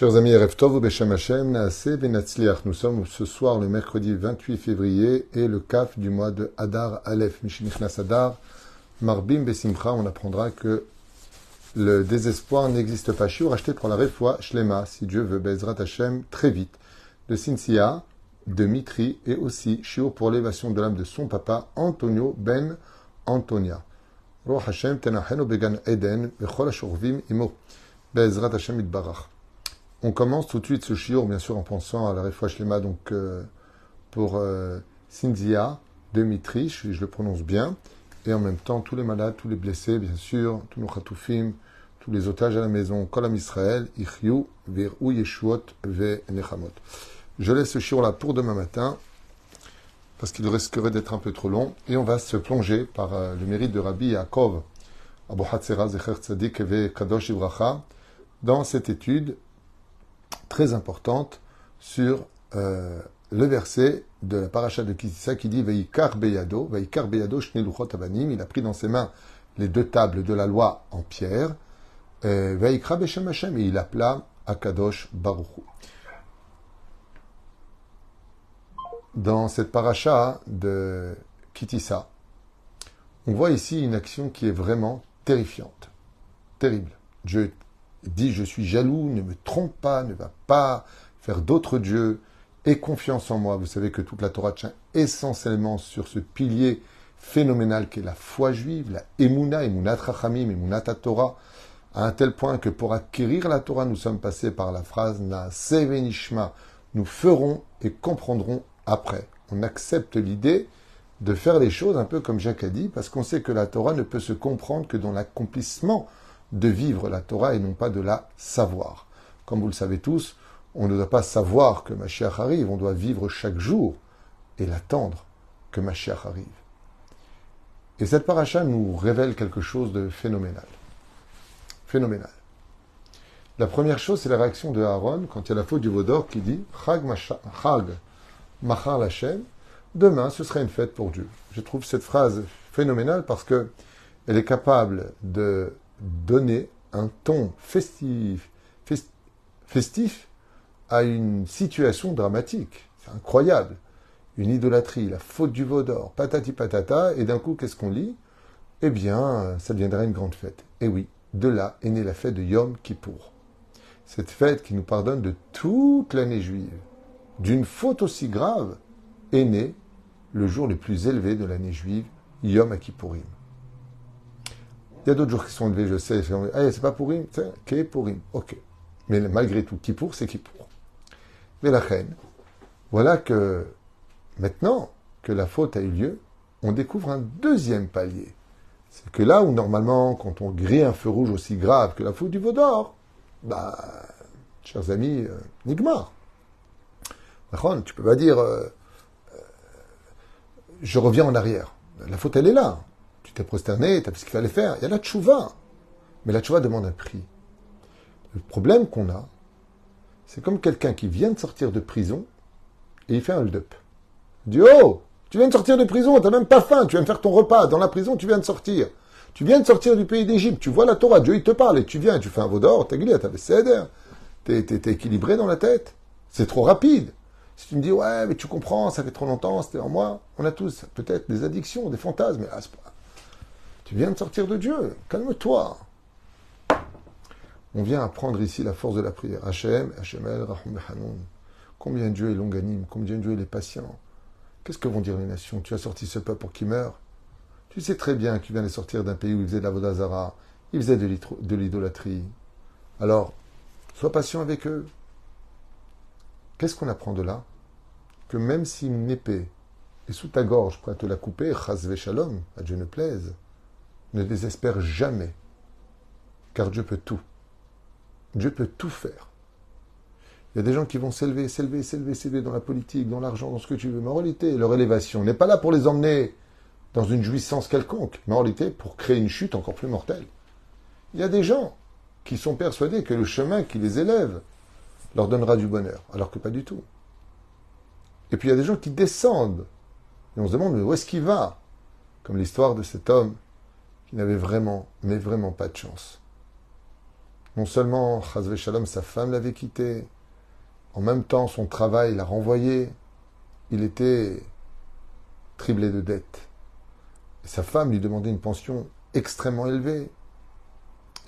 Chers amis, Erev Beshem Hashem, Naase. Nous sommes ce soir le mercredi 28 février et le kaf du mois de Hadar Aleph, Mishnichnas Hadar, Marbim Besimcha. On apprendra que le désespoir n'existe pas. Shiur acheté pour la Refoua Shlema, si Dieu veut, Bezrat Hashem, très vite. De Sinsia, de Mitri et aussi Shiur pour l'élévation de l'âme de son papa, Antonio Ben Antonia. Roh Hashem, Tenacheno Began Eden, Bechol Imo. Bezrat Hashem Itbarach. On commence tout de suite ce shiur, bien sûr, en pensant à la Refoua Shlema, donc euh, pour euh, Cinzia, Dimitri, je, le prononce bien, et en même temps tous les malades, tous les blessés, bien sûr, tous nos chatoufim, tous les otages à la maison, Kolam Israël, Ichyu, Verou Yeshuot, Ve Nechamot. Je laisse ce shiur là pour demain matin, parce qu'il risquerait d'être un peu trop long, et on va se plonger par euh, le mérite de Rabbi Yaakov, Abu Hatzera, Zecher Tzadik, Ve Kadosh Ibracha, dans cette étude très importante sur euh, le verset de la paracha de Kitissa qui dit Veikar Beyado, Veikar Beyado Avanim, il a pris dans ses mains les deux tables de la loi en pierre, Veikra Beshem Hashem, et il appela Akadosh Baruchu. Dans cette paracha de Kitissa, on voit ici une action qui est vraiment terrifiante, terrible. Dieu dit je suis jaloux, ne me trompe pas, ne va pas faire d'autres dieux, aie confiance en moi. Vous savez que toute la Torah tient essentiellement sur ce pilier phénoménal qu'est la foi juive, la Emouna, Emunat Rachamim, Emunat Torah, à un tel point que pour acquérir la Torah, nous sommes passés par la phrase Na Sevenishma, nous ferons et comprendrons après. On accepte l'idée de faire les choses un peu comme Jacques a dit, parce qu'on sait que la Torah ne peut se comprendre que dans l'accomplissement de vivre la Torah et non pas de la savoir. Comme vous le savez tous, on ne doit pas savoir que Mashiach arrive, on doit vivre chaque jour et l'attendre que Mashiach arrive. Et cette paracha nous révèle quelque chose de phénoménal. Phénoménal. La première chose, c'est la réaction de Aaron quand il y a la faute du Vaudor qui dit Chag, Machar Lachem, demain ce sera une fête pour Dieu. Je trouve cette phrase phénoménale parce que elle est capable de donner un ton festif, à une situation dramatique. C'est incroyable. Une idolâtrie, la faute du veau d'or, patati patata, et d'un coup, qu'est-ce qu'on lit? Eh bien, ça deviendra une grande fête. Et oui, de là est née la fête de Yom Kippour. Cette fête qui nous pardonne de toute l'année juive, d'une faute aussi grave, est née le jour le plus élevé de l'année juive, Yom Kippourim. Il y a d'autres jours qui sont élevés, je sais. Eh, c'est pas Pourim, c'est Pourim. Ok. Mais malgré tout, Kippour, c'est Kippour. Mais la reine, voilà que maintenant que la faute a eu lieu, on découvre un deuxième palier. C'est que là où normalement, quand on grille un feu rouge aussi grave que la faute du veau d'or, bah, chers amis, euh, Nigmar. Tu peux pas dire, euh, euh, je reviens en arrière. La faute, elle est là. Tu t'es prosterné, tu as fait ce qu'il fallait faire. Il y a la tchouva. Mais la tchouva demande un prix. Le problème qu'on a, c'est comme quelqu'un qui vient de sortir de prison et il fait un hold-up. Il Oh, tu viens de sortir de prison, tu n'as même pas faim, tu viens de faire ton repas. Dans la prison, tu viens de sortir. Tu viens de sortir du pays d'Égypte, tu vois la Torah, Dieu il te parle et tu viens, tu fais un veau d'or, t'as gueulé, t'avais céder. T'es, équilibré dans la tête. C'est trop rapide. Si tu me dis, ouais, mais tu comprends, ça fait trop longtemps, c'était en moi. On a tous peut-être des addictions, des fantasmes, mais tu viens de sortir de Dieu. Calme-toi. On vient apprendre ici la force de la prière. Hachem, Hachemel, Rahum Hanoun. Combien Dieu est longanime, combien Dieu est patient. Qu'est-ce que vont dire les nations? Tu as sorti ce peuple pour qu'il meure? Tu sais très bien que tu viens de sortir d'un pays où il faisait de la Vodazara, il faisait de l'idolâtrie. Alors, sois patient avec eux. Qu'est-ce qu'on apprend de là? Que même si une épée est sous ta gorge, prêt à te la couper, chas shalom, à Dieu ne plaise, ne désespère jamais, car Dieu peut tout. Dieu peut tout faire. Il y a des gens qui vont s'élever, s'élever, s'élever, s'élever dans la politique, dans l'argent, dans ce que tu veux. Mais en réalité, leur élévation n'est pas là pour les emmener dans une jouissance quelconque, mais en réalité pour créer une chute encore plus mortelle. Il y a des gens qui sont persuadés que le chemin qui les élève leur donnera du bonheur, alors que pas du tout. Et puis il y a des gens qui descendent, et on se demande mais où est-ce qu'il va? Comme l'histoire de cet homme qui n'avait vraiment, mais vraiment pas de chance. Non seulement, Chazve Shalom, sa femme l'avait quitté, en même temps, son travail l'a renvoyé. Il était triplé de dettes. Et sa femme lui demandait une pension extrêmement élevée.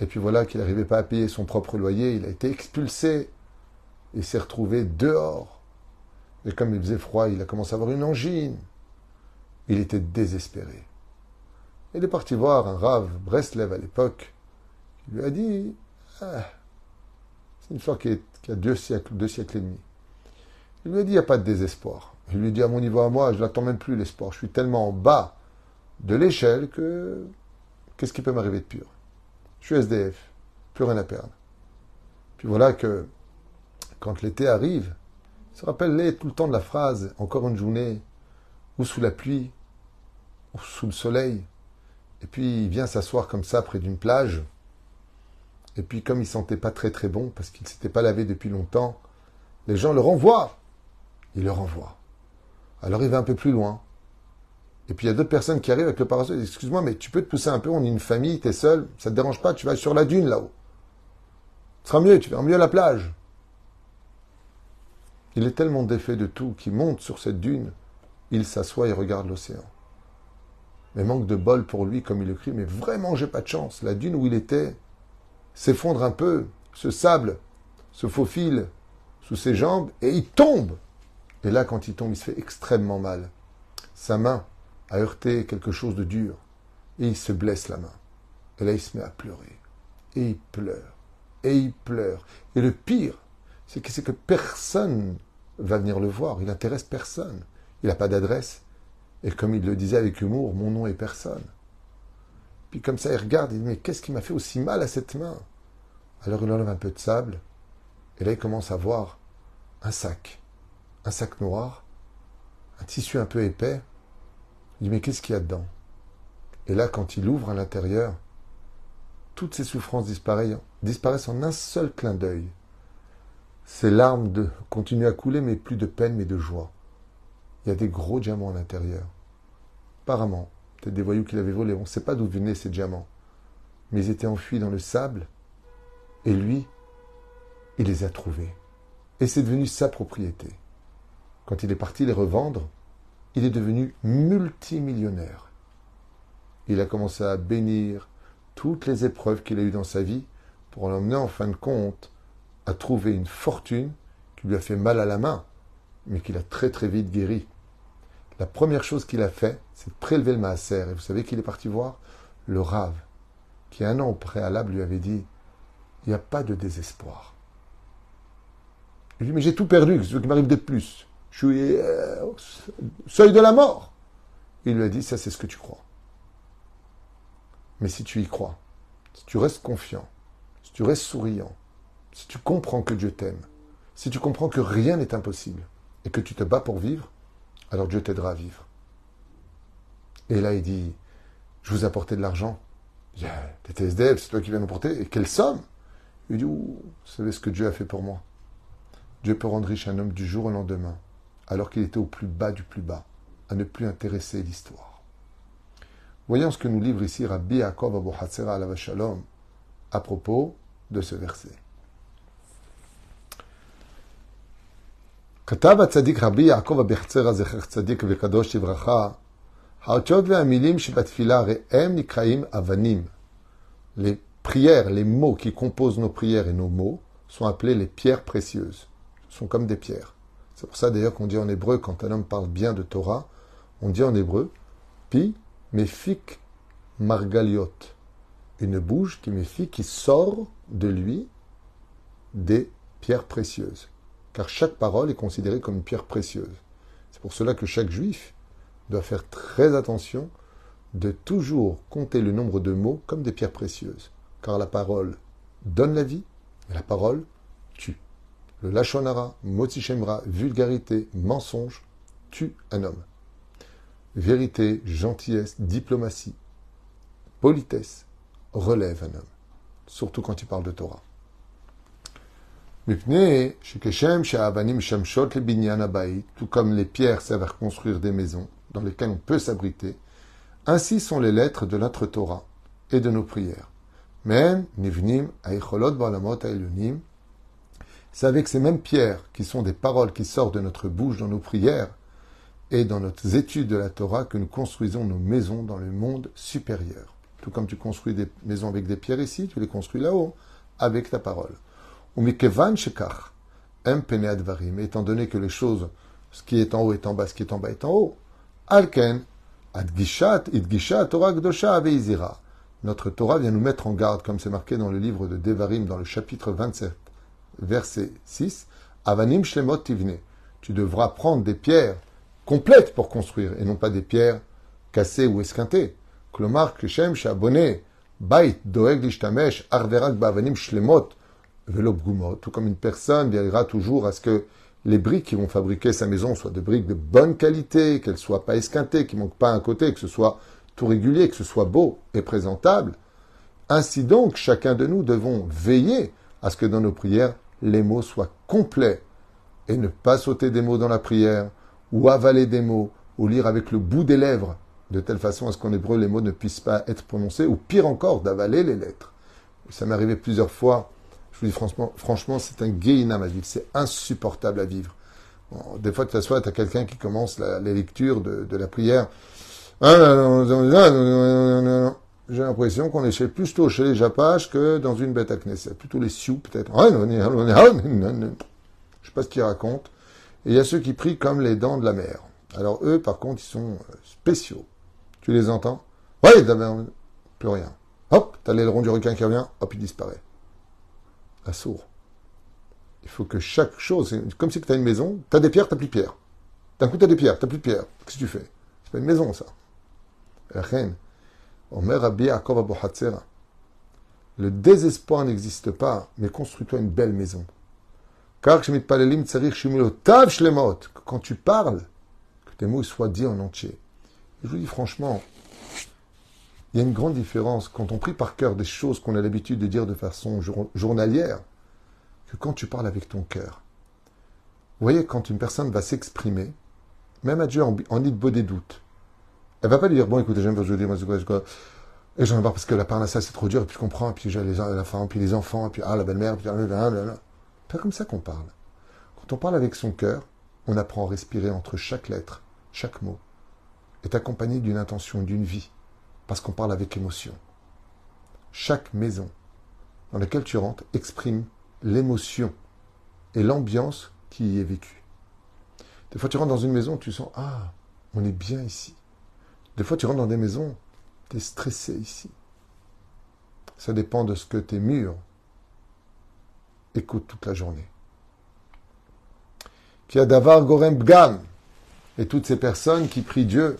Et puis voilà qu'il n'arrivait pas à payer son propre loyer, il a été expulsé. Il s'est retrouvé dehors. Et comme il faisait froid, il a commencé à avoir une angine. Il était désespéré. Il est parti voir un rave, Breslev à l'époque, qui lui a dit ah, C'est une histoire qui, a deux siècles, deux siècles et demi. Il lui a dit Il n'y a pas de désespoir. Il lui dit À mon niveau à moi, je n'attends même plus l'espoir. Je suis tellement en bas de l'échelle que qu'est-ce qui peut m'arriver de pur Je suis SDF, plus rien à perdre. Puis voilà que quand l'été arrive, il se rappelle tout le temps de la phrase Encore une journée, ou sous la pluie, ou sous le soleil. Et puis il vient s'asseoir comme ça près d'une plage. Et puis comme il sentait pas très très bon parce qu'il ne s'était pas lavé depuis longtemps, les gens le renvoient. Il le renvoie. Alors il va un peu plus loin. Et puis il y a d'autres personnes qui arrivent avec le parasol. Excuse-moi, mais tu peux te pousser un peu, on est une famille, tu es seul, ça te dérange pas, tu vas sur la dune là-haut. Ce sera mieux, tu verras mieux à la plage. Il est tellement défait de tout qu'il monte sur cette dune, il s'assoit et regarde l'océan. Mais manque de bol pour lui, comme il écrit, mais vraiment j'ai pas de chance. La dune où il était s'effondre un peu, ce sable se faufile sous ses jambes et il tombe. Et là, quand il tombe, il se fait extrêmement mal. Sa main a heurté quelque chose de dur et il se blesse la main. Et là, il se met à pleurer. Et il pleure. Et il pleure. Et le pire, c'est que, que personne va venir le voir. Il n'intéresse personne. Il n'a pas d'adresse. Et comme il le disait avec humour, mon nom est personne. Puis comme ça, il regarde, il dit, mais qu'est-ce qui m'a fait aussi mal à cette main? Alors il enlève un peu de sable, et là il commence à voir un sac, un sac noir, un tissu un peu épais. Il dit, mais qu'est-ce qu'il y a dedans? Et là, quand il ouvre à l'intérieur, toutes ses souffrances disparaissent, en un seul clin d'œil. Ses larmes continuent à couler, mais plus de peine, mais de joie. Il y a des gros diamants à l'intérieur. Apparemment, peut-être des voyous qui l'avaient volé. On ne sait pas d'où venaient ces diamants. Mais ils étaient enfuis dans le sable. Et lui, il les a trouvés. Et c'est devenu sa propriété. Quand il est parti les revendre, il est devenu multimillionnaire. Il a commencé à bénir toutes les épreuves qu'il a eues dans sa vie pour l'emmener en fin de compte à trouver une fortune qui lui a fait mal à la main, mais qu'il a très très vite guéri la première chose qu'il a fait, c'est de prélever le maaser. Et vous savez qu'il est parti voir le Rave, qui un an au préalable lui avait dit Il n'y a pas de désespoir. Il dit Mais j'ai tout perdu, qu'est-ce qui m'arrive de plus Je suis euh, au seuil de la mort. Il lui a dit Ça, c'est ce que tu crois. Mais si tu y crois, si tu restes confiant, si tu restes souriant, si tu comprends que Dieu t'aime, si tu comprends que rien n'est impossible et que tu te bats pour vivre, alors Dieu t'aidera à vivre. Et là, il dit, je vous ai apporté de l'argent. Il dit, SDF, c'est toi qui viens nous porter. Et quelle somme? Il dit, vous savez ce que Dieu a fait pour moi? Dieu peut rendre riche un homme du jour au lendemain, alors qu'il était au plus bas du plus bas, à ne plus intéresser l'histoire. Voyons ce que nous livre ici Rabbi Yaakov Abu Hatzera al Shalom à propos de ce verset. כתב הצדיק רבי יעקב אבחצר זכר צדיק וקדוש לברכה, האותיות והמילים שבתפילה הרי הם נקראים אבנים. Les prières, les mots qui composent nos prières et nos mots sont appelés les pierres précieuses. Ce sont comme des pierres. C'est pour ça d'ailleurs qu'on dit en hébreu, quand un homme parle bien de Torah, on dit en hébreu, pi mefik margaliot. Une bouche qui méfie, qui sort de lui des pierres précieuses car chaque parole est considérée comme une pierre précieuse. C'est pour cela que chaque juif doit faire très attention de toujours compter le nombre de mots comme des pierres précieuses, car la parole donne la vie et la parole tue. Le lachonara, motichemra, vulgarité, mensonge, tue un homme. Vérité, gentillesse, diplomatie, politesse relève un homme, surtout quand il parle de Torah. Tout comme les pierres servent à construire des maisons dans lesquelles on peut s'abriter, ainsi sont les lettres de notre Torah et de nos prières. Men nivnim aicholot ba'olamot ha'elyonim. C'est avec ces mêmes pierres qui sont des paroles qui sortent de notre bouche dans nos prières et dans nos études de la Torah que nous construisons nos maisons dans le monde supérieur. Tout comme tu construis des maisons avec des pierres ici, tu les construis là-haut avec ta parole. Umikevan shekach, advarim, étant donné que les choses, ce qui est en haut est en bas, ce qui est en bas est en haut. Alken, adgishat, idgishat, Torah gdosha aveizira. Notre Torah vient nous mettre en garde, comme c'est marqué dans le livre de Devarim, dans le chapitre 27, verset 6. Avanim shlemot tivne. Tu devras prendre des pierres complètes pour construire, et non pas des pierres cassées ou esquintées. Klomar kishem shabone, bait doeg lishtamesh, arverak bavanim shlemot. Tout comme une personne veillera toujours à ce que les briques qui vont fabriquer sa maison soient de briques de bonne qualité, qu'elles soient pas esquintées, qu'il manque pas un côté, que ce soit tout régulier, que ce soit beau et présentable. Ainsi donc, chacun de nous devons veiller à ce que dans nos prières, les mots soient complets et ne pas sauter des mots dans la prière ou avaler des mots ou lire avec le bout des lèvres de telle façon à ce qu'en hébreu les mots ne puissent pas être prononcés ou pire encore d'avaler les lettres. Ça m'est arrivé plusieurs fois. Je vous dis franchement, c'est un guéinam à vivre. C'est insupportable à vivre. des fois, tu t'assois, tu as quelqu'un qui commence la, lecture de, de la prière. J'ai l'impression qu'on est chez, plutôt chez les Japaches que dans une bête à Knesset. Plutôt les Sioux, peut-être. Je sais pas ce qu'ils racontent. Et il y a ceux qui prient comme les dents de la mer. Alors eux, par contre, ils sont spéciaux. Tu les entends Oui, plus rien. Hop, t'as l'aileron du requin qui revient, hop, il disparaît. À. Il faut que chaque chose, comme si tu as une maison, tu as des pierres, tu plus de pierres. D'un coup, tu as des pierres, tu plus de pierres. Qu'est-ce que tu fais? C'est pas une maison, ça. Le désespoir n'existe pas, mais construis-toi une belle maison. Car quand tu parles, que tes mots soient dits en entier. je vous dis franchement, il y a une grande différence quand on prie par cœur des choses qu'on a l'habitude de dire de façon journalière, que quand tu parles avec ton cœur. Vous voyez, quand une personne va s'exprimer, même à Dieu en, en beau des doutes, elle va pas lui dire, bon, écoutez, j'aime je dis, moi, quoi, quoi. Et j'en ai marre parce que la ça, c'est trop dur, et puis je comprends, et puis j'ai les, la femme, puis les enfants, et puis, ah, la belle-mère, puis, là, Pas comme ça qu'on parle. Quand on parle avec son cœur, on apprend à respirer entre chaque lettre, chaque mot, est accompagné d'une intention, d'une vie, parce qu'on parle avec émotion. Chaque maison dans laquelle tu rentres exprime l'émotion et l'ambiance qui y est vécue. Des fois, tu rentres dans une maison, tu sens, ah, on est bien ici. Des fois, tu rentres dans des maisons, tu es stressé ici. Ça dépend de ce que tes murs écoutent toute la journée. Qui a davar gorem bgam. Et toutes ces personnes qui prient Dieu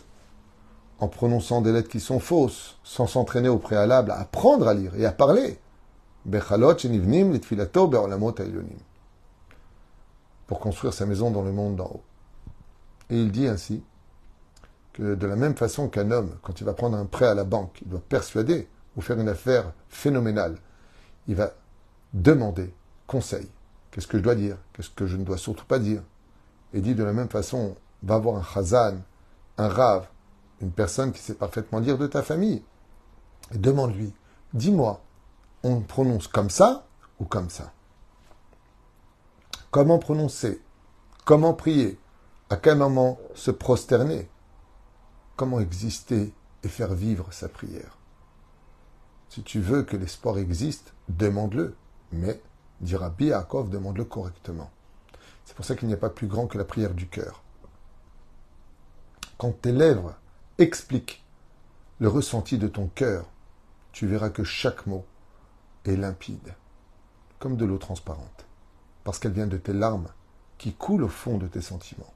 en prononçant des lettres qui sont fausses, sans s'entraîner au préalable à apprendre à lire et à parler. Pour construire sa maison dans le monde d'en haut. Et il dit ainsi que de la même façon qu'un homme, quand il va prendre un prêt à la banque, il doit persuader ou faire une affaire phénoménale, il va demander conseil. Qu'est-ce que je dois dire? Qu'est-ce que je ne dois surtout pas dire? Et dit de la même façon, va voir un chazan, un rave, une personne qui sait parfaitement lire de ta famille, demande-lui, dis-moi, on prononce comme ça ou comme ça? Comment prononcer? Comment prier? À quel moment se prosterner? Comment exister et faire vivre sa prière? Si tu veux que l'espoir existe, demande-le. Mais, dira Biakov, demande-le correctement. C'est pour ça qu'il n'y a pas plus grand que la prière du cœur. Quand tes lèvres expliquent le ressenti de ton cœur, tu verras que chaque mot est limpide, comme de l'eau transparente, parce qu'elle vient de tes larmes qui coulent au fond de tes sentiments.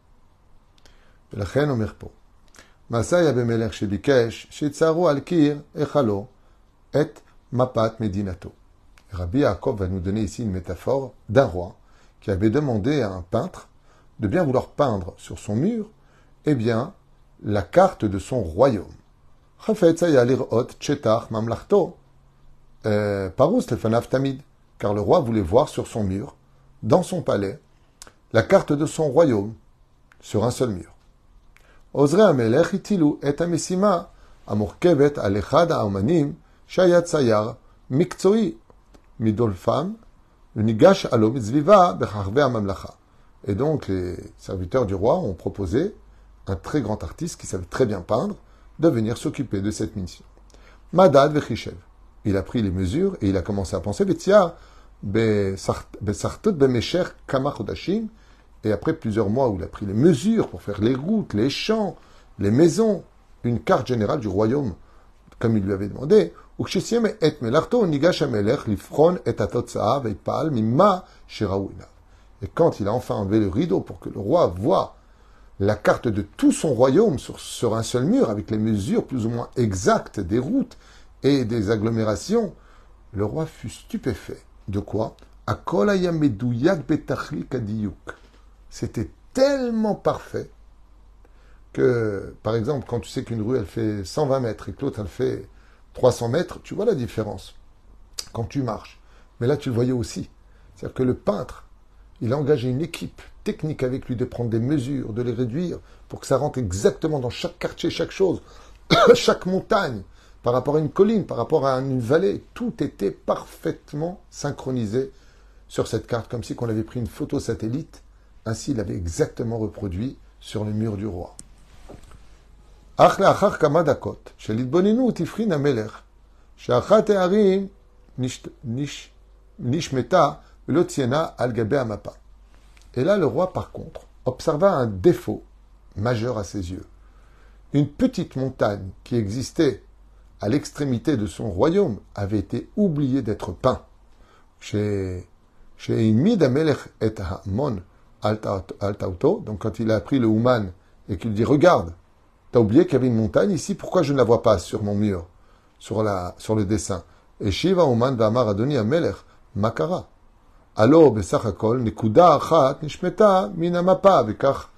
Rabbi Yaakov va nous donner ici une métaphore d'un roi qui avait demandé à un peintre de bien vouloir peindre sur son mur, eh bien, la carte de son royaume. Chafetz aya lirot chetach mamlachto. Euh, Parous lefanav tamid. Car le roi voulait voir sur son mur, dans son palais, la carte de son royaume, sur un seul mur. Ozre amelech itilu et amesima amurkevet alechad haomanim shayat sayar miktsoi midolfam unigash alo mitzviva bechachve. Et donc les serviteurs du roi ont proposé un très grand artiste qui savait très bien peindre de venir s'occuper de cette mission. Madad vechishev. Il a pris les mesures et il a commencé à penser, et après plusieurs mois où il a pris les mesures pour faire les routes, les champs, les maisons, une carte générale du royaume, comme il lui avait demandé, et quand il a enfin enlevé le rideau pour que le roi voit la carte de tout son royaume sur, un seul mur, avec les mesures plus ou moins exactes des routes et des agglomérations, le roi fut stupéfait. De quoi? C'était tellement parfait que, par exemple, quand tu sais qu'une rue, elle fait 120 mètres et que l'autre, elle fait 300 mètres, tu vois la différence quand tu marches. Mais là, tu le voyais aussi. C'est-à-dire que le peintre, il a engagé une équipe technique avec lui de prendre des mesures, de les réduire pour que ça rentre exactement dans chaque quartier, chaque chose, chaque montagne, par rapport à une colline, par rapport à une vallée. Tout était parfaitement synchronisé sur cette carte, comme si on avait pris une photo satellite. Ainsi, il avait exactement reproduit sur le mur du roi. Et là, le roi, par contre, observa un défaut majeur à ses yeux. Une petite montagne qui existait à l'extrémité de son royaume avait été oubliée d'être peint. Chez et donc quand il a pris le Ouman et qu'il dit Regarde, t'as oublié qu'il y avait une montagne ici, pourquoi je ne la vois pas sur mon mur, sur, le dessin? Et Shiva Ouman Vamar Adoni Amelech Makara. Alors, Besachakol, Nekuda Achat, Nishmeta, Minamapa, Bekach.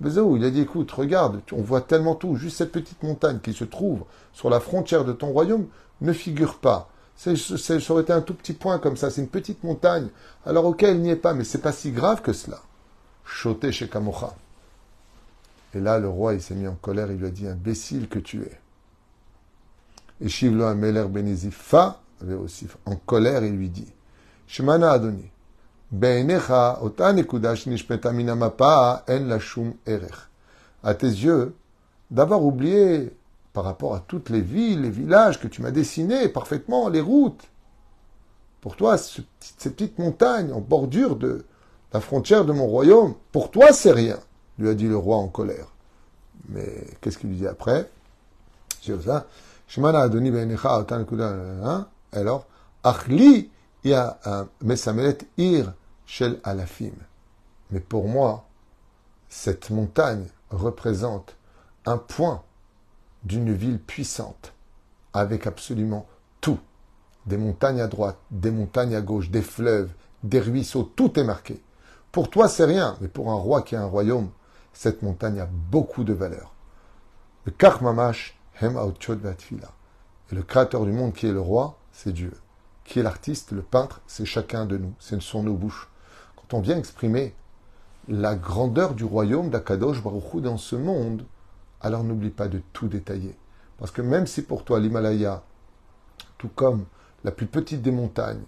il a dit, écoute, regarde, on voit tellement tout, juste cette petite montagne qui se trouve sur la frontière de ton royaume ne figure pas. Ça aurait été un tout petit point comme ça, c'est une petite montagne. Alors, ok, elle n'y est pas, mais c'est pas si grave que cela. Choté chez Kamocha. Et là, le roi, il s'est mis en colère, il lui a dit, imbécile que tu es. Et Shivlo Ameler Benizifa, aussi en colère, il lui dit, Shemana Adoni, à tes yeux, d'avoir oublié par rapport à toutes les villes, les villages que tu m'as dessinés parfaitement, les routes. Pour toi, cette petite montagne en bordure de la frontière de mon royaume, pour toi, c'est rien, lui a dit le roi en colère. Mais qu'est-ce qu'il lui dit après? Alors, Achli, il y a Mesamelet Ir Shel Alafim. Mais pour moi, cette montagne représente un point d'une ville puissante, avec absolument tout. Des montagnes à droite, des montagnes à gauche, des fleuves, des ruisseaux, tout est marqué. Pour toi, c'est rien, mais pour un roi qui a un royaume, cette montagne a beaucoup de valeur. Le Karmamash Hem Et le créateur du monde qui est le roi, c'est Dieu. Qui est l'artiste, le peintre, c'est chacun de nous. Ce sont nos bouches on vient exprimer la grandeur du royaume d'Akadosh Baruchou dans ce monde, alors n'oublie pas de tout détailler. Parce que même si pour toi l'Himalaya, tout comme la plus petite des montagnes,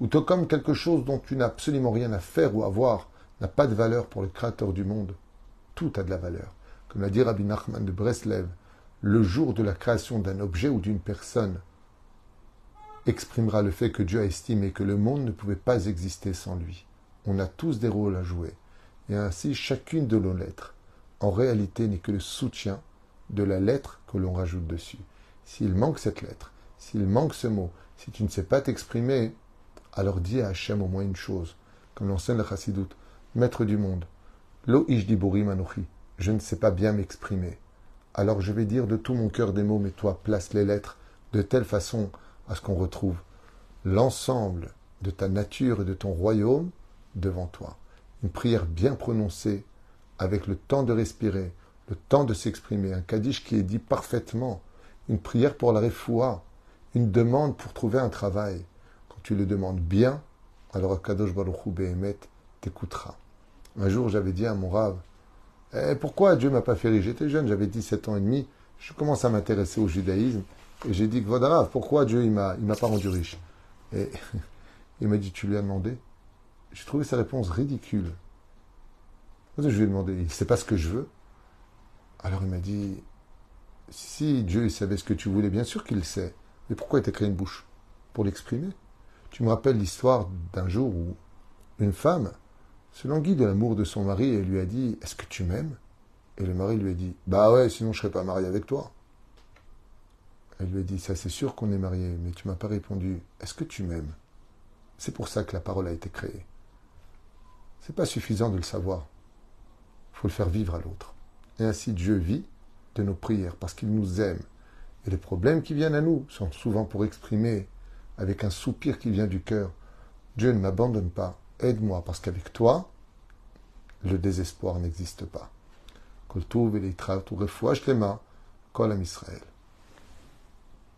ou tout comme quelque chose dont tu n'as absolument rien à faire ou à voir, n'a pas de valeur pour le Créateur du monde, tout a de la valeur. Comme l'a dit Rabbi Nachman de Breslev, le jour de la création d'un objet ou d'une personne exprimera le fait que Dieu a estimé que le monde ne pouvait pas exister sans lui. On a tous des rôles à jouer. Et ainsi, chacune de nos lettres, en réalité, n'est que le soutien de la lettre que l'on rajoute dessus. S'il manque cette lettre, s'il manque ce mot, si tu ne sais pas t'exprimer, alors dis à Hachem au moins une chose, comme l'enseigne le Chassidut, maître du monde. Lo ishdiburi manuchi, je ne sais pas bien m'exprimer. Alors je vais dire de tout mon cœur des mots, mais toi, place les lettres de telle façon à ce qu'on retrouve l'ensemble de ta nature et de ton royaume devant toi. Une prière bien prononcée, avec le temps de respirer, le temps de s'exprimer, un kaddish qui est dit parfaitement, une prière pour la refoua, une demande pour trouver un travail. Quand tu le demandes bien, alors Kadosh Baruch Hu Behemet t'écoutera. Un jour, j'avais dit à mon rave, eh, pourquoi Dieu m'a pas fait riche J'étais jeune, j'avais 17 ans et demi, je commence à m'intéresser au judaïsme, et j'ai dit, Rave, pourquoi Dieu il m'a, il m'a pas rendu riche? Et il m'a dit, tu lui as demandé? J'ai trouvé sa réponse ridicule. Je lui ai demandé, il ne sait pas ce que je veux Alors il m'a dit, si Dieu savait ce que tu voulais, bien sûr qu'il le sait. Mais pourquoi il t'a créé une bouche? Pour l'exprimer. Tu me rappelles l'histoire d'un jour où une femme se languit de l'amour de son mari et lui a dit Est-ce que tu m'aimes? Et le mari lui a dit Bah ouais, sinon je ne serais pas marié avec toi. Elle lui a dit Ça, c'est sûr qu'on est marié, mais tu m'as pas répondu Est-ce que tu m'aimes? C'est pour ça que la parole a été créée. C'est pas suffisant de le savoir. Il faut le faire vivre à l'autre. Et ainsi Dieu vit de nos prières parce qu'il nous aime. Et les problèmes qui viennent à nous sont souvent pour exprimer avec un soupir qui vient du cœur Dieu ne m'abandonne pas, aide-moi parce qu'avec toi, le désespoir n'existe pas. Kol les Israël.